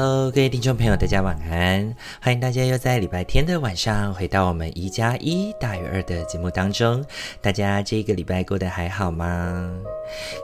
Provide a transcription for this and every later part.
Hello，各位听众朋友，大家晚安！欢迎大家又在礼拜天的晚上回到我们一加一大于二的节目当中。大家这一个礼拜过得还好吗？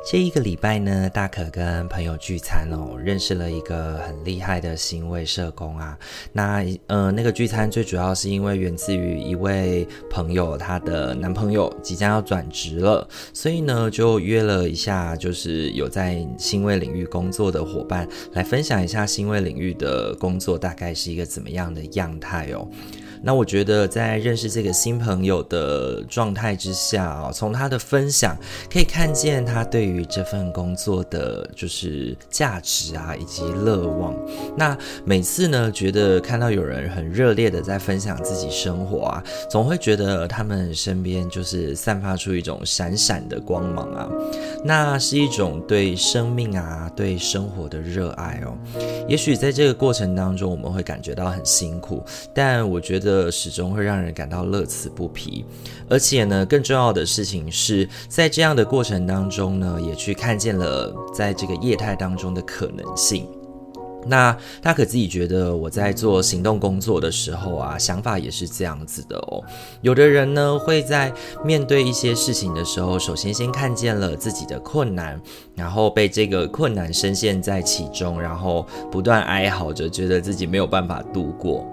这一个礼拜呢，大可跟朋友聚餐哦，认识了一个很厉害的新位社工啊。那呃，那个聚餐最主要是因为源自于一位朋友，她的男朋友即将要转职了，所以呢就约了一下，就是有在新卫领域工作的伙伴来分享一下新卫。领域的工作大概是一个怎么样的样态哦？那我觉得在认识这个新朋友的状态之下啊，从他的分享可以看见他对于这份工作的就是价值啊，以及乐望。那每次呢，觉得看到有人很热烈的在分享自己生活啊，总会觉得他们身边就是散发出一种闪闪的光芒啊，那是一种对生命啊、对生活的热爱哦。也许在这个过程当中，我们会感觉到很辛苦，但我觉得。始终会让人感到乐此不疲，而且呢，更重要的事情是在这样的过程当中呢，也去看见了在这个业态当中的可能性。那大可自己觉得，我在做行动工作的时候啊，想法也是这样子的哦。有的人呢，会在面对一些事情的时候，首先先看见了自己的困难，然后被这个困难深陷在其中，然后不断哀嚎着，觉得自己没有办法度过。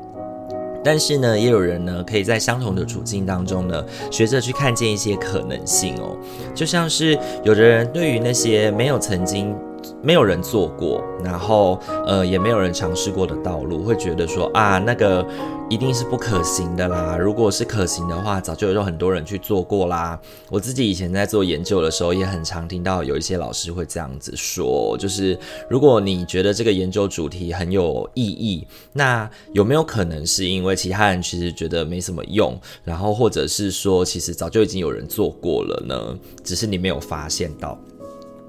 但是呢，也有人呢，可以在相同的处境当中呢，学着去看见一些可能性哦。就像是有的人对于那些没有曾经。没有人做过，然后呃也没有人尝试过的道路，会觉得说啊那个一定是不可行的啦。如果是可行的话，早就有很多人去做过啦。我自己以前在做研究的时候，也很常听到有一些老师会这样子说，就是如果你觉得这个研究主题很有意义，那有没有可能是因为其他人其实觉得没什么用，然后或者是说其实早就已经有人做过了呢？只是你没有发现到。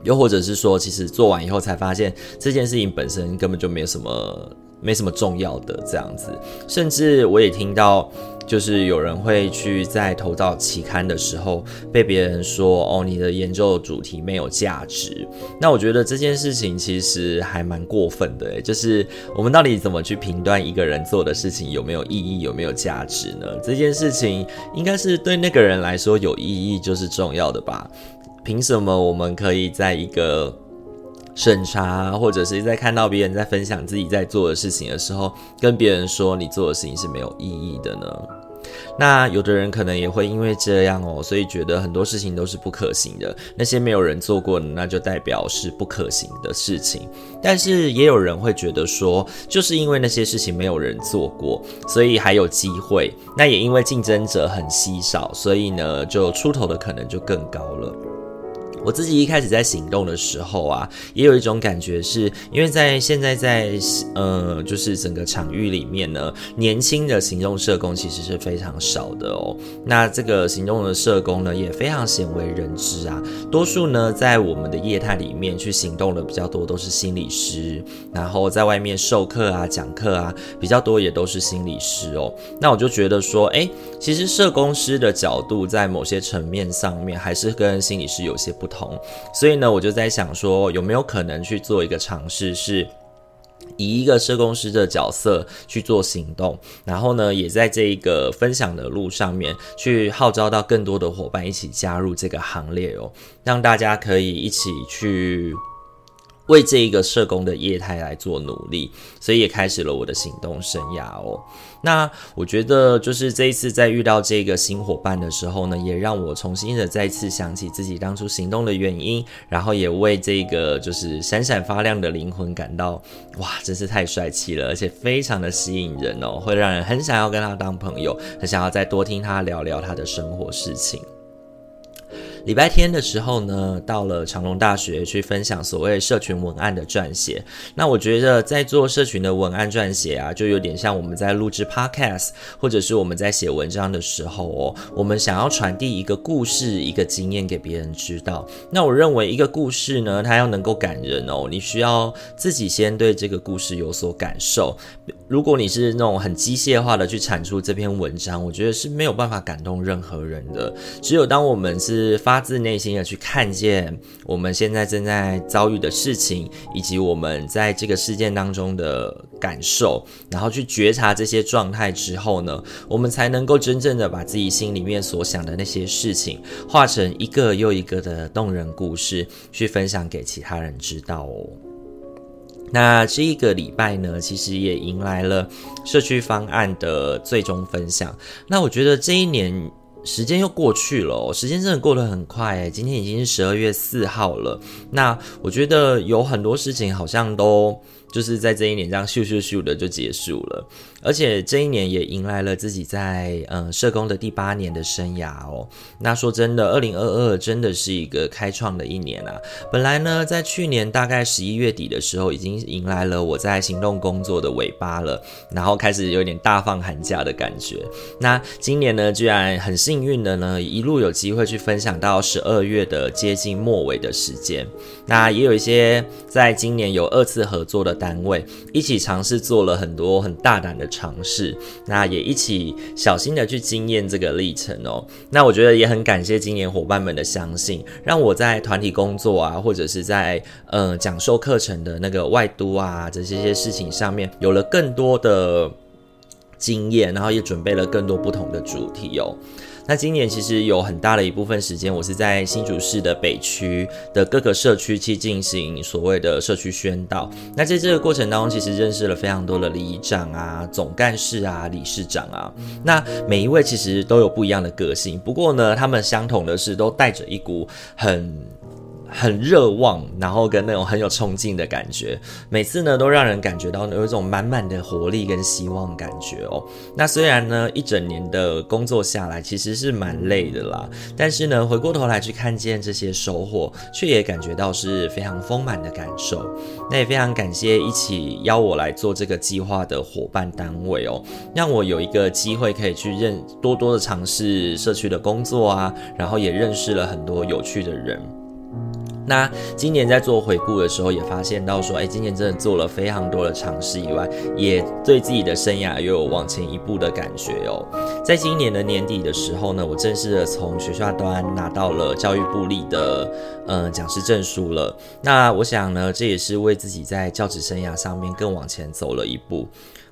又或者是说，其实做完以后才发现这件事情本身根本就没有什么，没什么重要的这样子。甚至我也听到，就是有人会去在投到期刊的时候，被别人说：“哦，你的研究主题没有价值。”那我觉得这件事情其实还蛮过分的，就是我们到底怎么去评断一个人做的事情有没有意义、有没有价值呢？这件事情应该是对那个人来说有意义就是重要的吧。凭什么我们可以在一个审查，或者是在看到别人在分享自己在做的事情的时候，跟别人说你做的事情是没有意义的呢？那有的人可能也会因为这样哦，所以觉得很多事情都是不可行的。那些没有人做过的，那就代表是不可行的事情。但是也有人会觉得说，就是因为那些事情没有人做过，所以还有机会。那也因为竞争者很稀少，所以呢，就出头的可能就更高了。我自己一开始在行动的时候啊，也有一种感觉是，因为在现在在呃，就是整个场域里面呢，年轻的行动社工其实是非常少的哦。那这个行动的社工呢，也非常鲜为人知啊。多数呢，在我们的业态里面去行动的比较多，都是心理师，然后在外面授课啊、讲课啊，比较多也都是心理师哦。那我就觉得说，哎，其实社工师的角度在某些层面上面，还是跟心理师有些不同。同。所以呢，我就在想说，有没有可能去做一个尝试，是以一个社工师的角色去做行动，然后呢，也在这一个分享的路上面去号召到更多的伙伴一起加入这个行列哦，让大家可以一起去为这一个社工的业态来做努力，所以也开始了我的行动生涯哦。那我觉得，就是这一次在遇到这个新伙伴的时候呢，也让我重新的再次想起自己当初行动的原因，然后也为这个就是闪闪发亮的灵魂感到哇，真是太帅气了，而且非常的吸引人哦，会让人很想要跟他当朋友，很想要再多听他聊聊他的生活事情。礼拜天的时候呢，到了长隆大学去分享所谓社群文案的撰写。那我觉得在做社群的文案撰写啊，就有点像我们在录制 Podcast，或者是我们在写文章的时候哦，我们想要传递一个故事、一个经验给别人知道。那我认为一个故事呢，它要能够感人哦，你需要自己先对这个故事有所感受。如果你是那种很机械化的去产出这篇文章，我觉得是没有办法感动任何人的。只有当我们是发发自内心的去看见我们现在正在遭遇的事情，以及我们在这个事件当中的感受，然后去觉察这些状态之后呢，我们才能够真正的把自己心里面所想的那些事情，化成一个又一个的动人故事，去分享给其他人知道哦。那这一个礼拜呢，其实也迎来了社区方案的最终分享。那我觉得这一年。时间又过去了，时间真的过得很快，今天已经是十二月四号了。那我觉得有很多事情好像都。就是在这一年这样咻咻咻的就结束了，而且这一年也迎来了自己在嗯社工的第八年的生涯哦。那说真的，二零二二真的是一个开创的一年啊。本来呢，在去年大概十一月底的时候，已经迎来了我在行动工作的尾巴了，然后开始有点大放寒假的感觉。那今年呢，居然很幸运的呢，一路有机会去分享到十二月的接近末尾的时间。那也有一些在今年有二次合作的。单位一起尝试做了很多很大胆的尝试，那也一起小心的去经验这个历程哦。那我觉得也很感谢今年伙伴们的相信，让我在团体工作啊，或者是在呃讲授课程的那个外督啊这些些事情上面，有了更多的经验，然后也准备了更多不同的主题哦。那今年其实有很大的一部分时间，我是在新竹市的北区的各个社区去进行所谓的社区宣导。那在这个过程当中，其实认识了非常多的里长啊、总干事啊、理事长啊。那每一位其实都有不一样的个性，不过呢，他们相同的是都带着一股很。很热望，然后跟那种很有冲劲的感觉，每次呢都让人感觉到有一种满满的活力跟希望感觉哦。那虽然呢一整年的工作下来其实是蛮累的啦，但是呢回过头来去看见这些收获，却也感觉到是非常丰满的感受。那也非常感谢一起邀我来做这个计划的伙伴单位哦，让我有一个机会可以去认多多的尝试社区的工作啊，然后也认识了很多有趣的人。那今年在做回顾的时候，也发现到说，哎，今年真的做了非常多的尝试以外，也对自己的生涯又有往前一步的感觉哦。在今年的年底的时候呢，我正式的从学校端拿到了教育部立的呃讲师证书了。那我想呢，这也是为自己在教职生涯上面更往前走了一步。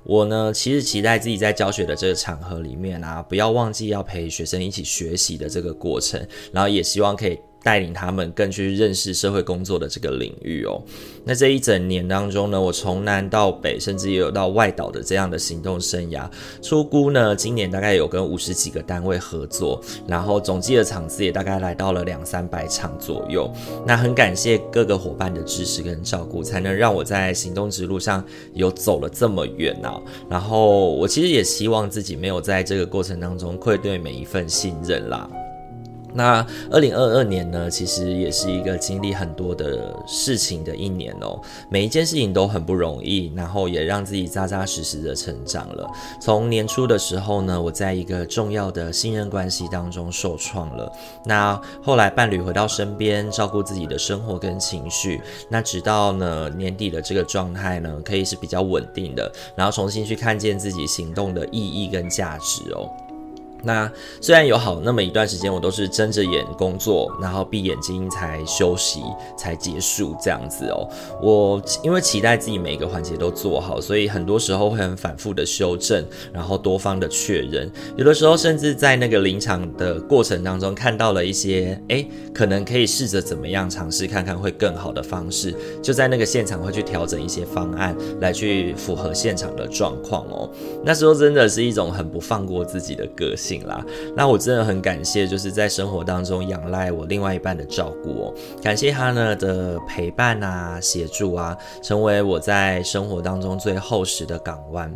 我呢，其实期待自己在教学的这个场合里面啊，不要忘记要陪学生一起学习的这个过程，然后也希望可以。带领他们更去认识社会工作的这个领域哦。那这一整年当中呢，我从南到北，甚至也有到外岛的这样的行动生涯。初估呢，今年大概有跟五十几个单位合作，然后总计的场次也大概来到了两三百场左右。那很感谢各个伙伴的支持跟照顾，才能让我在行动之路上有走了这么远啊。然后我其实也希望自己没有在这个过程当中愧对每一份信任啦。那二零二二年呢，其实也是一个经历很多的事情的一年哦。每一件事情都很不容易，然后也让自己扎扎实实的成长了。从年初的时候呢，我在一个重要的信任关系当中受创了。那后来伴侣回到身边，照顾自己的生活跟情绪。那直到呢年底的这个状态呢，可以是比较稳定的，然后重新去看见自己行动的意义跟价值哦。那虽然有好那么一段时间，我都是睁着眼工作，然后闭眼睛才休息，才结束这样子哦。我因为期待自己每个环节都做好，所以很多时候会很反复的修正，然后多方的确认。有的时候甚至在那个临场的过程当中，看到了一些，诶，可能可以试着怎么样尝试看看会更好的方式，就在那个现场会去调整一些方案，来去符合现场的状况哦。那时候真的是一种很不放过自己的个性。啦，那我真的很感谢，就是在生活当中仰赖我另外一半的照顾哦，感谢他呢的陪伴啊、协助啊，成为我在生活当中最厚实的港湾。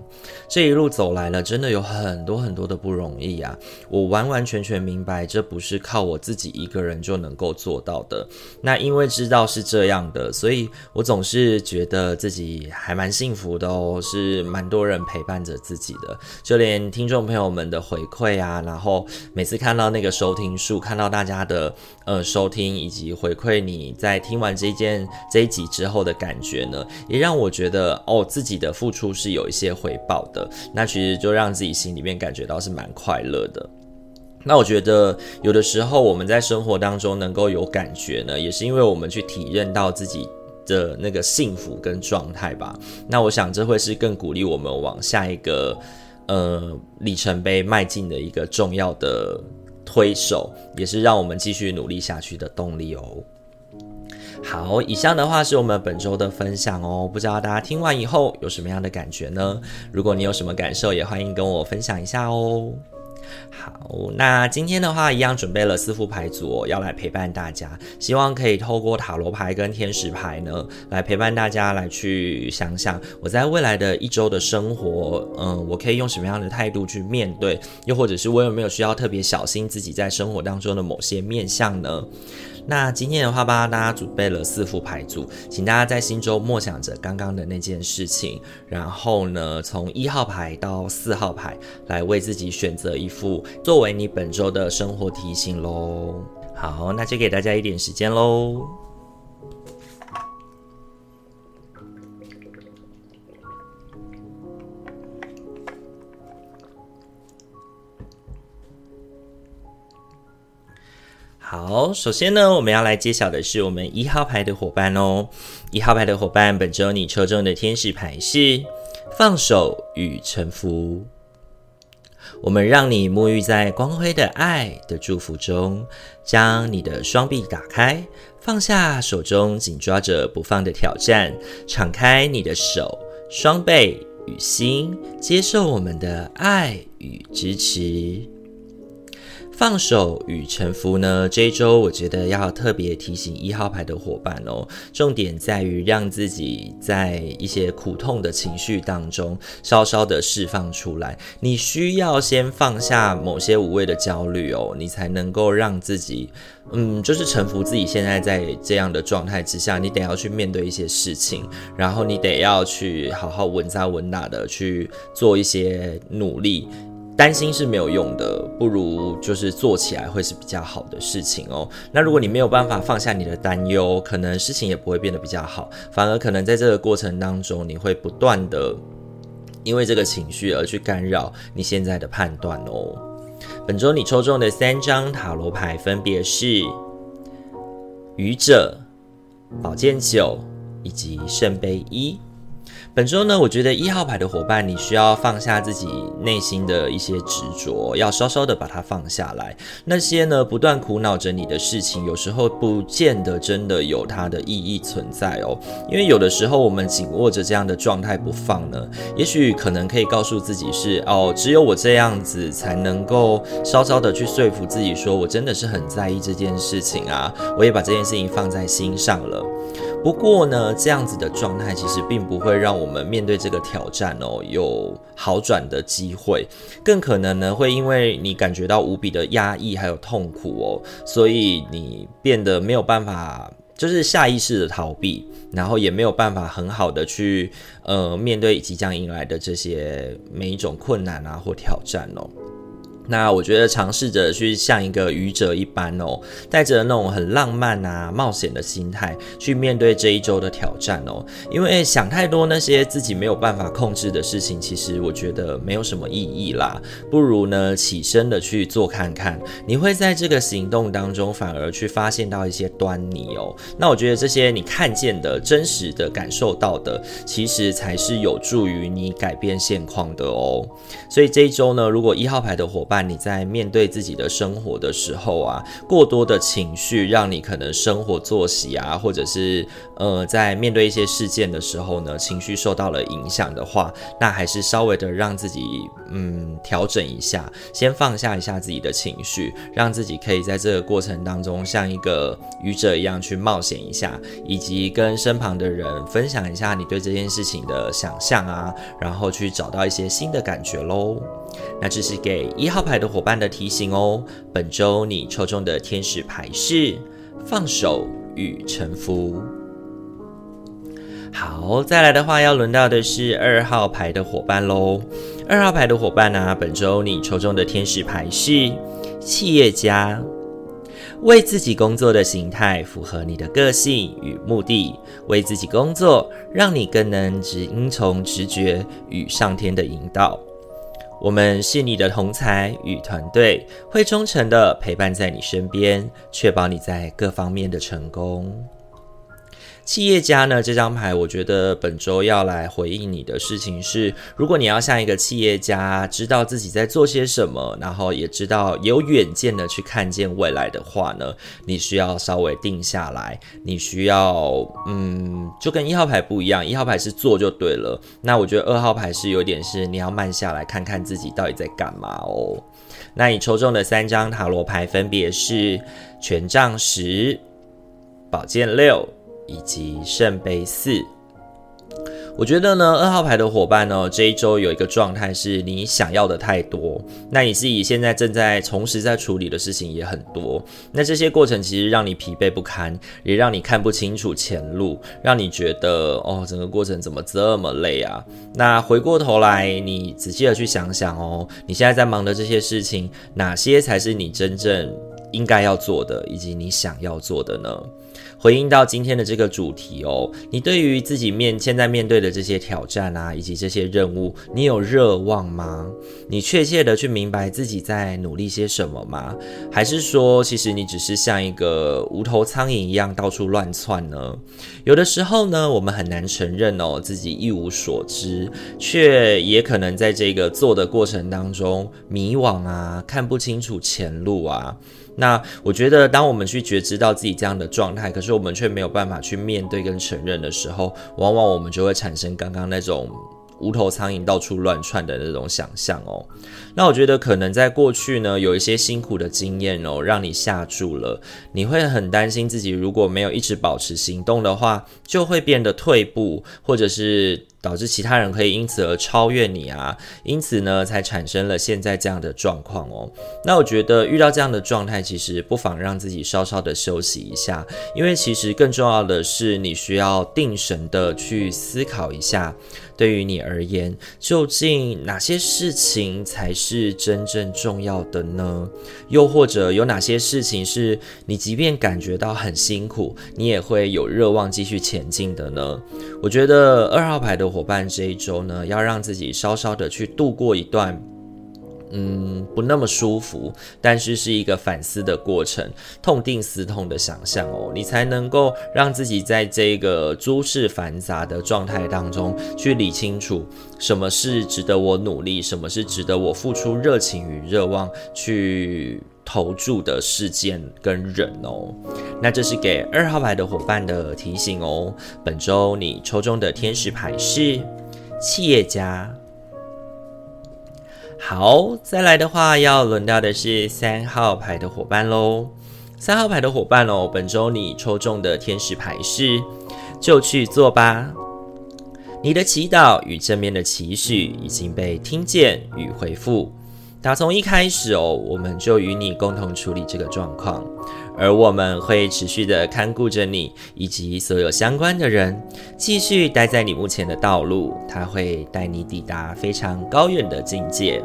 这一路走来了，真的有很多很多的不容易啊，我完完全全明白，这不是靠我自己一个人就能够做到的。那因为知道是这样的，所以我总是觉得自己还蛮幸福的哦，是蛮多人陪伴着自己的，就连听众朋友们的回馈啊。啊，然后每次看到那个收听数，看到大家的呃收听以及回馈，你在听完这件这一集之后的感觉呢，也让我觉得哦，自己的付出是有一些回报的。那其实就让自己心里面感觉到是蛮快乐的。那我觉得有的时候我们在生活当中能够有感觉呢，也是因为我们去体验到自己的那个幸福跟状态吧。那我想这会是更鼓励我们往下一个。呃，里程碑迈进的一个重要的推手，也是让我们继续努力下去的动力哦。好，以上的话是我们本周的分享哦。不知道大家听完以后有什么样的感觉呢？如果你有什么感受，也欢迎跟我分享一下哦。好，那今天的话一样准备了四副牌组，要来陪伴大家。希望可以透过塔罗牌跟天使牌呢，来陪伴大家来去想想我在未来的一周的生活，嗯，我可以用什么样的态度去面对，又或者是我有没有需要特别小心自己在生活当中的某些面相呢？那今天的话，帮大家准备了四副牌组，请大家在心中默想着刚刚的那件事情，然后呢，从一号牌到四号牌来为自己选择一副作为你本周的生活提醒喽。好，那就给大家一点时间喽。好，首先呢，我们要来揭晓的是我们一号牌的伙伴哦。一号牌的伙伴，本周你抽中的天使牌是放手与臣服。我们让你沐浴在光辉的爱的祝福中，将你的双臂打开，放下手中紧抓着不放的挑战，敞开你的手、双臂与心，接受我们的爱与支持。放手与臣服呢？这一周我觉得要特别提醒一号牌的伙伴哦，重点在于让自己在一些苦痛的情绪当中稍稍的释放出来。你需要先放下某些无谓的焦虑哦，你才能够让自己，嗯，就是臣服自己现在在这样的状态之下，你得要去面对一些事情，然后你得要去好好稳扎稳打的去做一些努力。担心是没有用的，不如就是做起来会是比较好的事情哦。那如果你没有办法放下你的担忧，可能事情也不会变得比较好，反而可能在这个过程当中，你会不断的因为这个情绪而去干扰你现在的判断哦。本周你抽中的三张塔罗牌分别是愚者、宝剑九以及圣杯一。本周呢，我觉得一号牌的伙伴，你需要放下自己内心的一些执着，要稍稍的把它放下来。那些呢，不断苦恼着你的事情，有时候不见得真的有它的意义存在哦。因为有的时候我们紧握着这样的状态不放呢，也许可能可以告诉自己是哦，只有我这样子才能够稍稍的去说服自己，说我真的是很在意这件事情啊，我也把这件事情放在心上了。不过呢，这样子的状态其实并不会让我们面对这个挑战哦有好转的机会，更可能呢会因为你感觉到无比的压抑还有痛苦哦，所以你变得没有办法，就是下意识的逃避，然后也没有办法很好的去呃面对即将迎来的这些每一种困难啊或挑战哦。那我觉得尝试着去像一个愚者一般哦，带着那种很浪漫啊、冒险的心态去面对这一周的挑战哦。因为想太多那些自己没有办法控制的事情，其实我觉得没有什么意义啦。不如呢，起身的去做看看，你会在这个行动当中反而去发现到一些端倪哦。那我觉得这些你看见的真实的感受到的，其实才是有助于你改变现况的哦。所以这一周呢，如果一号牌的伙伴，你在面对自己的生活的时候啊，过多的情绪让你可能生活作息啊，或者是呃，在面对一些事件的时候呢，情绪受到了影响的话，那还是稍微的让自己嗯调整一下，先放下一下自己的情绪，让自己可以在这个过程当中像一个愚者一样去冒险一下，以及跟身旁的人分享一下你对这件事情的想象啊，然后去找到一些新的感觉喽。那这是给一号牌的伙伴的提醒哦。本周你抽中的天使牌是放手与臣服。好，再来的话要轮到的是二号牌的伙伴喽。二号牌的伙伴呢、本周你抽中的天使牌是企业家。为自己工作的形态符合你的个性与目的，为自己工作，让你更能只听从直觉与上天的引导。我们是你的同才与团队，会忠诚的陪伴在你身边，确保你在各方面的成功。企业家呢，这张牌，我觉得本周要来回应你的事情是：如果你要像一个企业家，知道自己在做些什么，然后也知道有远见的去看见未来的话呢，你需要稍微定下来。你需要，嗯，就跟一号牌不一样，一号牌是做就对了。那我觉得二号牌是有点是你要慢下来看看自己到底在干嘛哦。那你抽中的三张塔罗牌分别是权杖十、宝剑六。以及圣杯四，我觉得呢，二号牌的伙伴呢，这一周有一个状态是你想要的太多，那你自己现在正在同时在处理的事情也很多，那这些过程其实让你疲惫不堪，也让你看不清楚前路，让你觉得哦，整个过程怎么这么累啊？那回过头来，你仔细的去想想哦，你现在在忙的这些事情，哪些才是你真正应该要做的，以及你想要做的呢？回应到今天的这个主题哦，你对于自己面现在面对的这些挑战啊，以及这些任务，你有热望吗？你确切的去明白自己在努力些什么吗？还是说，其实你只是像一个无头苍蝇一样到处乱窜呢？有的时候呢，我们很难承认哦，自己一无所知，却也可能在这个做的过程当中迷惘啊，看不清楚前路啊。那我觉得，当我们去觉知到自己这样的状态，可是我们却没有办法去面对跟承认的时候，往往我们就会产生刚刚那种无头苍蝇到处乱窜的那种想象哦。那我觉得可能在过去呢，有一些辛苦的经验哦，让你吓住了，你会很担心自己如果没有一直保持行动的话，就会变得退步，或者是。导致其他人可以因此而超越你啊，因此呢，才产生了现在这样的状况哦。那我觉得遇到这样的状态，其实不妨让自己稍稍的休息一下，因为其实更重要的是，你需要定神的去思考一下，对于你而言，究竟哪些事情才是真正重要的呢？又或者有哪些事情是你即便感觉到很辛苦，你也会有热望继续前进的呢？我觉得二号牌的伙伴这一周呢，要让自己稍稍的去度过一段，嗯，不那么舒服，但是是一个反思的过程，痛定思痛的想象哦，你才能够让自己在这个诸事繁杂的状态当中，去理清楚什么是值得我努力，什么是值得我付出热情与热望去投注的事件跟人哦。那这是给二号牌的伙伴的提醒哦。本周你抽中的天使牌是企业家。好，再来的话要轮到的是三号牌的伙伴喽。三号牌的伙伴哦，本周你抽中的天使牌是就去做吧。你的祈祷与正面的期许已经被听见与回复。打从一开始哦，我们就与你共同处理这个状况。而我们会持续的看顾着你以及所有相关的人，继续待在你目前的道路，他会带你抵达非常高远的境界。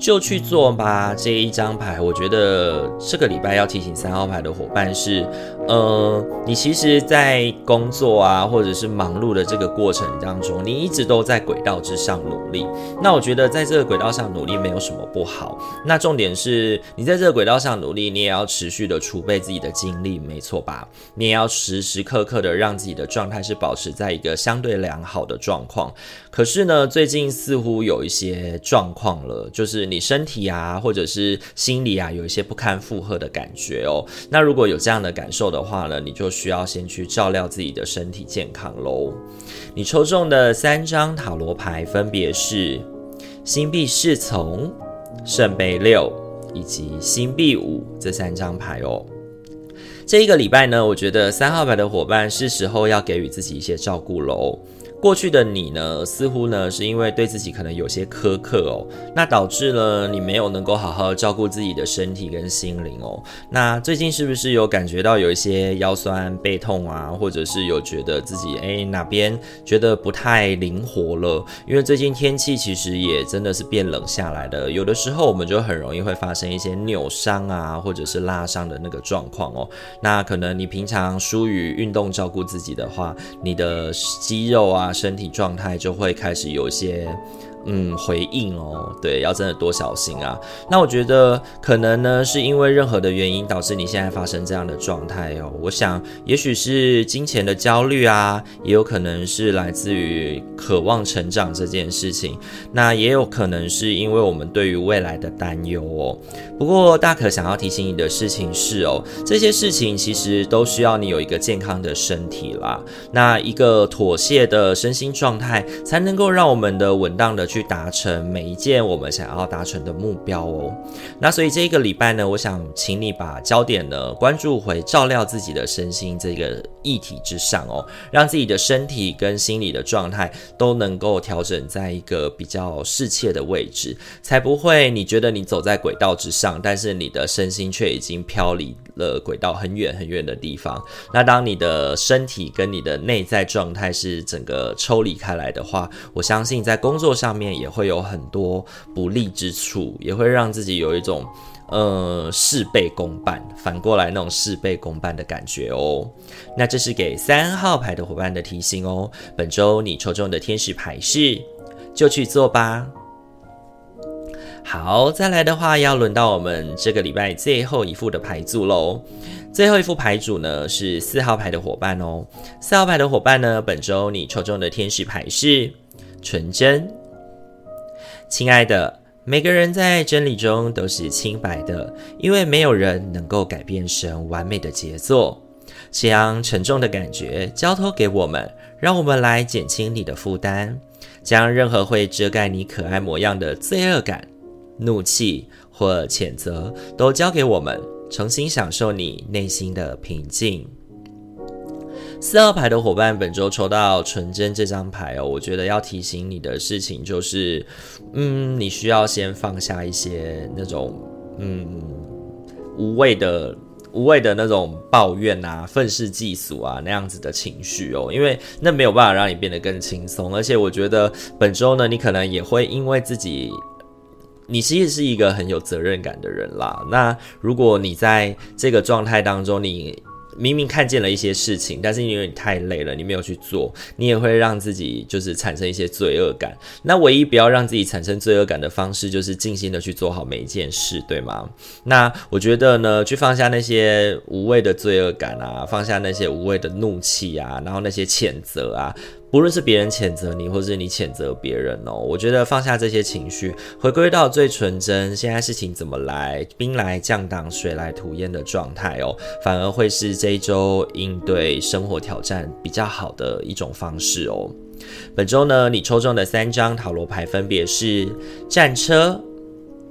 就去做吧。这一张牌，我觉得这个礼拜要提醒三号牌的伙伴是，呃，你其实，在工作啊，或者是忙碌的这个过程当中，你一直都在轨道之上努力。那我觉得在这个轨道上努力没有什么不好。那重点是你在这个轨道上努力，你也要持续的储备自己的精力，没错吧？你也要时时刻刻的让自己的状态是保持在一个相对良好的状况。可是呢，最近似乎有一些状况了，就是你身体啊，或者是心里啊，有一些不堪负荷的感觉哦。那如果有这样的感受的话呢，你就需要先去照料自己的身体健康喽。你抽中的三张塔罗牌分别是星币侍从、圣杯六以及星币五这三张牌哦。这一个礼拜呢，我觉得三号牌的伙伴是时候要给予自己一些照顾喽。过去的你呢，似乎呢是因为对自己可能有些苛刻哦，那导致了你没有能够好好照顾自己的身体跟心灵哦。那最近是不是有感觉到有一些腰酸背痛啊，或者是有觉得自己诶哪边觉得不太灵活了？因为最近天气其实也真的是变冷下来的，有的时候我们就很容易会发生一些扭伤啊，或者是拉伤的那个状况哦。那可能你平常疏于运动照顾自己的话，你的肌肉啊。身体状态就会开始有些。嗯，回应哦，对，要真的多小心啊。那我觉得可能呢，是因为任何的原因导致你现在发生这样的状态哦。我想，也许是金钱的焦虑啊，也有可能是来自于渴望成长这件事情。那也有可能是因为我们对于未来的担忧哦。不过大可想要提醒你的事情是哦，这些事情其实都需要你有一个健康的身体啦。那一个妥协的身心状态，才能够让我们的稳当的。去达成每一件我们想要达成的目标哦。那所以这一个礼拜呢，我想请你把焦点呢关注回照料自己的身心这个议题之上哦，让自己的身体跟心理的状态都能够调整在一个比较适切的位置，才不会你觉得你走在轨道之上，但是你的身心却已经飘离了轨道很远很远的地方。那当你的身体跟你的内在状态是整个抽离开来的话，我相信在工作上。面也会有很多不利之处，也会让自己有一种呃事倍功半，反过来那种事倍功半的感觉哦。那这是给三号牌的伙伴的提醒哦。本周你抽中的天使牌是，就去做吧。好，再来的话要轮到我们这个礼拜最后一副的牌组喽。最后一副牌组呢是四号牌的伙伴哦。四号牌的伙伴呢，本周你抽中的天使牌是纯真。亲爱的，每个人在真理中都是清白的，因为没有人能够改变神完美的杰作。将沉重的感觉交托给我们，让我们来减轻你的负担。将任何会遮盖你可爱模样的罪恶感、怒气或谴责都交给我们，重新享受你内心的平静。四号牌的伙伴，本周抽到纯真这张牌哦，我觉得要提醒你的事情就是，嗯，你需要先放下一些那种，嗯，无谓的、无谓的那种抱怨啊、愤世嫉俗啊那样子的情绪哦，因为那没有办法让你变得更轻松。而且我觉得本周呢，你可能也会因为自己，你其实是一个很有责任感的人啦。那如果你在这个状态当中，你明明看见了一些事情，但是因为你太累了，你没有去做，你也会让自己就是产生一些罪恶感。那唯一不要让自己产生罪恶感的方式，就是尽心的去做好每一件事，对吗？那我觉得呢，去放下那些无谓的罪恶感啊，放下那些无谓的怒气啊，然后那些谴责啊。不论是别人谴责你，或是你谴责别人哦，我觉得放下这些情绪，回归到最纯真，现在事情怎么来，兵来将挡，水来土掩的状态哦，反而会是这一周应对生活挑战比较好的一种方式哦。本周呢，你抽中的三张塔罗牌分别是战车、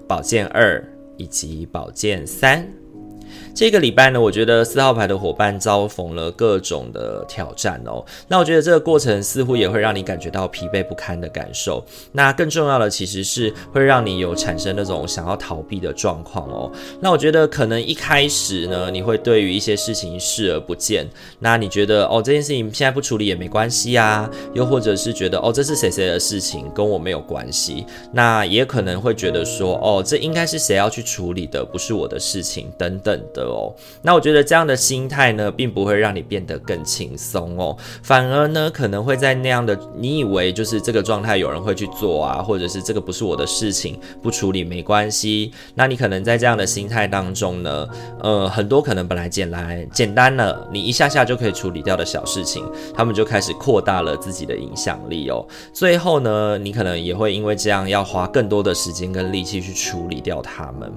宝剑二以及宝剑三。这个礼拜呢，我觉得四号牌的伙伴遭逢了各种的挑战哦。那我觉得这个过程似乎也会让你感觉到疲惫不堪的感受。那更重要的其实是会让你有产生那种想要逃避的状况哦。那我觉得可能一开始呢，你会对于一些事情视而不见。那你觉得哦，这件事情现在不处理也没关系啊？又或者是觉得哦，这是谁谁的事情，跟我没有关系。那也可能会觉得说哦，这应该是谁要去处理的，不是我的事情等等的。的哦，那我觉得这样的心态呢，并不会让你变得更轻松哦，反而呢，可能会在那样的你以为就是这个状态有人会去做啊，或者是这个不是我的事情，不处理没关系。那你可能在这样的心态当中呢，呃，很多可能本来简来简单了，你一下下就可以处理掉的小事情，他们就开始扩大了自己的影响力哦。最后呢，你可能也会因为这样要花更多的时间跟力气去处理掉他们。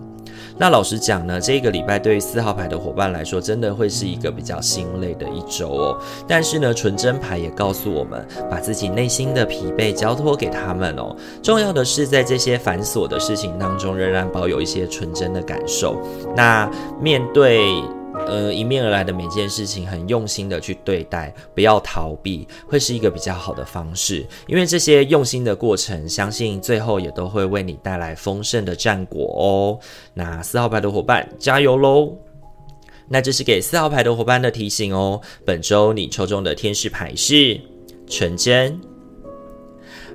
那老实讲呢，这个礼拜对于四号牌的伙伴来说，真的会是一个比较心累的一周哦。但是呢，纯真牌也告诉我们，把自己内心的疲惫交托给他们哦。重要的是，在这些繁琐的事情当中，仍然保有一些纯真的感受。那面对。呃，迎面而来的每件事情，很用心的去对待，不要逃避，会是一个比较好的方式。因为这些用心的过程，相信最后也都会为你带来丰盛的战果哦。那四号牌的伙伴，加油喽！那这是给四号牌的伙伴的提醒哦。本周你抽中的天使牌是纯真。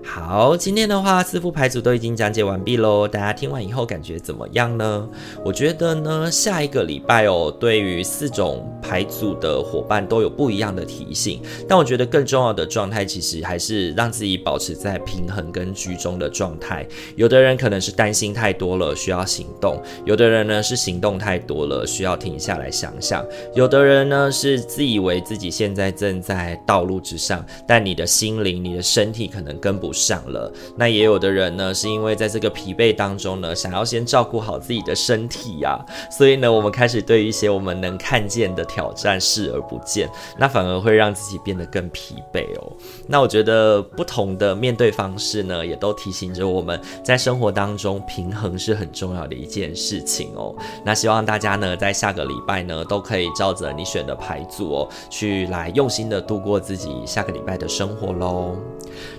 好，今天的话，四副牌组都已经讲解完毕喽。大家听完以后感觉怎么样呢？我觉得呢，下一个礼拜哦，对于四种牌组的伙伴都有不一样的提醒。但我觉得更重要的状态，其实还是让自己保持在平衡跟居中的状态。有的人可能是担心太多了，需要行动；有的人呢是行动太多了，需要停下来想想；有的人呢是自以为自己现在正在道路之上，但你的心灵、你的身体可能跟不上。了，那也有的人呢，是因为在这个疲惫当中呢，想要先照顾好自己的身体呀、所以呢，我们开始对一些我们能看见的挑战视而不见，那反而会让自己变得更疲惫哦。那我觉得不同的面对方式呢，也都提醒着我们在生活当中平衡是很重要的一件事情哦。那希望大家呢，在下个礼拜呢，都可以照着你选的牌组哦，去来用心的度过自己下个礼拜的生活喽。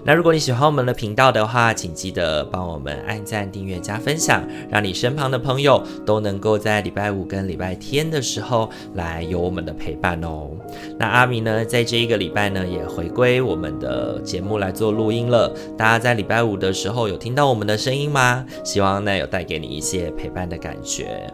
那如果你喜欢我们的频道的话，请记得帮我们按赞、订阅、加分享，让你身旁的朋友都能够在礼拜五跟礼拜天的时候来有我们的陪伴哦。那阿明呢，在这一个礼拜呢，也回归我们的节目来做录音了。大家在礼拜五的时候有听到我们的声音吗？希望呢有带给你一些陪伴的感觉。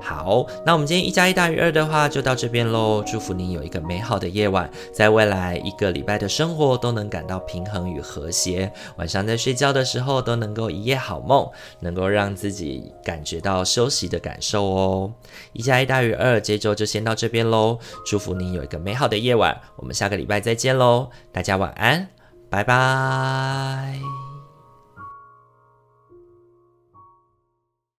好，那我们今天一加一大于二的话就到这边喽。祝福您有一个美好的夜晚，在未来一个礼拜的生活都能感到平衡与和谐。晚上在睡觉的时候都能够一夜好梦，能够让自己感觉到休息的感受哦。一加一大于二，这周就先到这边喽。祝福您有一个美好的夜晚，我们下个礼拜再见喽。大家晚安，拜拜。